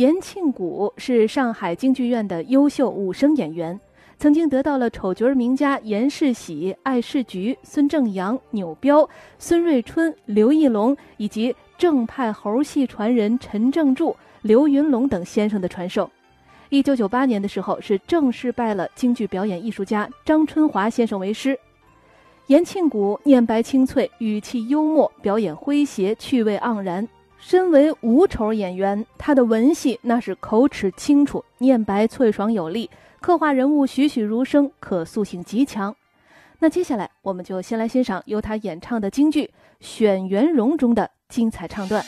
严庆谷是上海京剧院的优秀武生演员，曾经得到了丑角名家严世喜、艾世菊、孙正阳、钮彪、孙瑞春、刘义龙以及正派猴戏传人陈正柱、刘云龙等先生的传授。一九九八年的时候，是正式拜了京剧表演艺术家张春华先生为师。严庆谷念白清脆，语气幽默，表演诙谐，趣味盎然。身为无丑演员，他的文戏那是口齿清楚，念白脆爽有力，刻画人物栩栩如生，可塑性极强。那接下来，我们就先来欣赏由他演唱的京剧《选元荣》中的精彩唱段。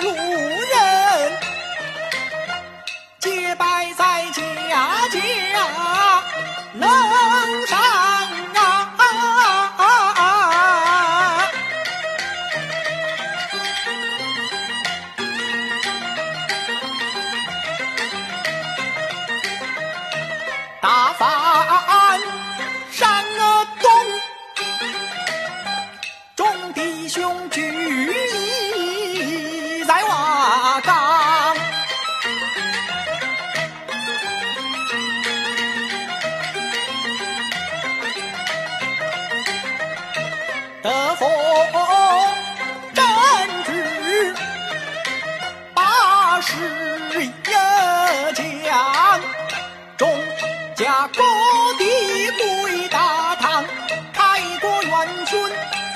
路人皆拜在家家乐得封朕旨，八十一将，众家各地归大唐，开国元勋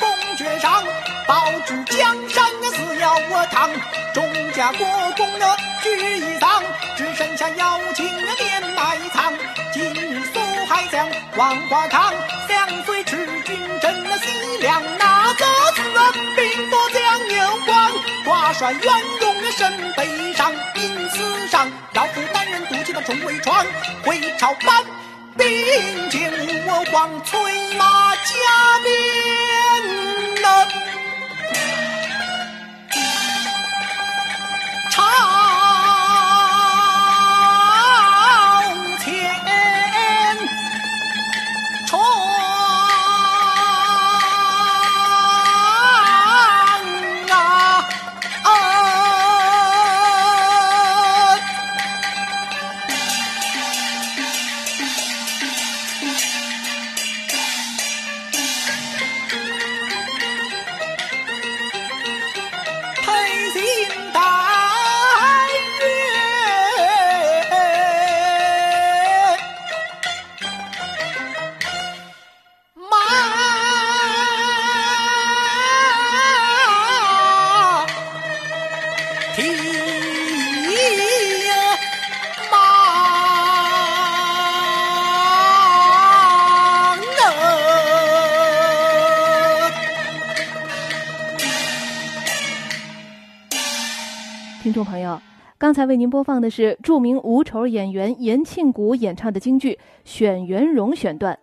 功爵上，保住江山那死要我唐，众家国公的居一堂，只剩下妖精那面埋藏，今日苏海疆黄花唐。两岁赤军镇了西凉。那个死兵多将牛光，挂帅元勇的身背上。因此上要负担人独骑那重围闯，回朝班兵进我皇催马加鞭听众朋友，刚才为您播放的是著名无丑演员严庆谷演唱的京剧《选元荣》选段。